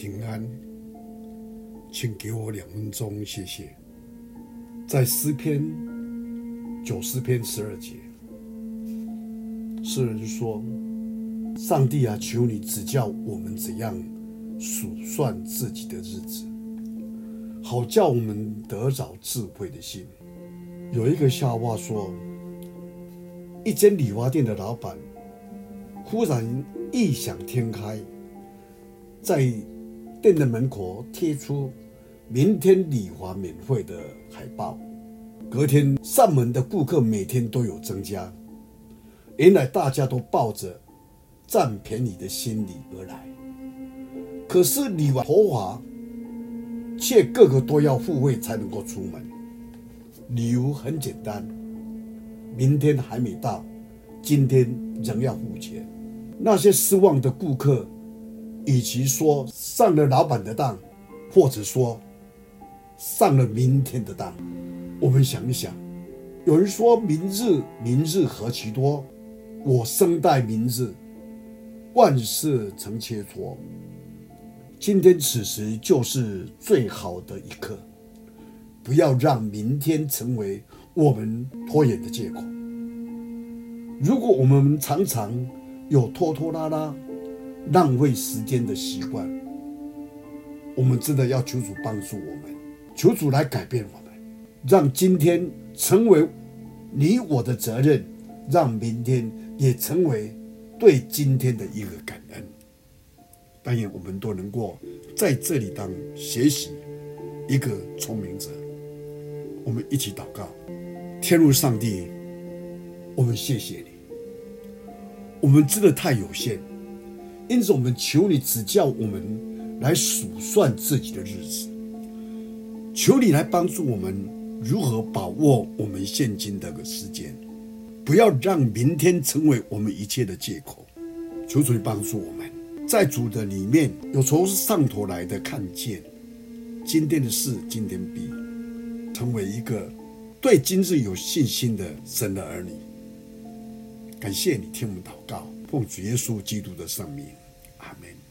平安，请给我两分钟，谢谢。在诗篇九十篇十二节，诗人说：“上帝啊，求你指教我们怎样数算自己的日子，好叫我们得着智慧的心。”有一个笑话说，一间理发店的老板忽然异想天开，在店的门口贴出明天理发免费的海报。隔天上门的顾客每天都有增加，原来大家都抱着占便宜的心理而来。可是理完头发，却个个都要付费才能够出门。理由很简单，明天还没到，今天仍要付钱。那些失望的顾客，与其说上了老板的当，或者说上了明天的当，我们想一想，有人说明日明日何其多，我生待明日，万事成切磋。今天此时就是最好的一刻。不要让明天成为我们拖延的借口。如果我们常常有拖拖拉拉、浪费时间的习惯，我们真的要求主帮助我们，求主来改变我们，让今天成为你我的责任，让明天也成为对今天的一个感恩。但愿我们都能够在这里当学习一个聪明者。我们一起祷告，天父上帝，我们谢谢你。我们真的太有限，因此我们求你指教我们来数算自己的日子，求你来帮助我们如何把握我们现今的个时间，不要让明天成为我们一切的借口。求主帮助我们，在主的里面有从上头来的看见，今天的事今天毕。成为一个对今日有信心的神的儿女，感谢你听我们祷告，奉主耶稣基督的圣名，阿门。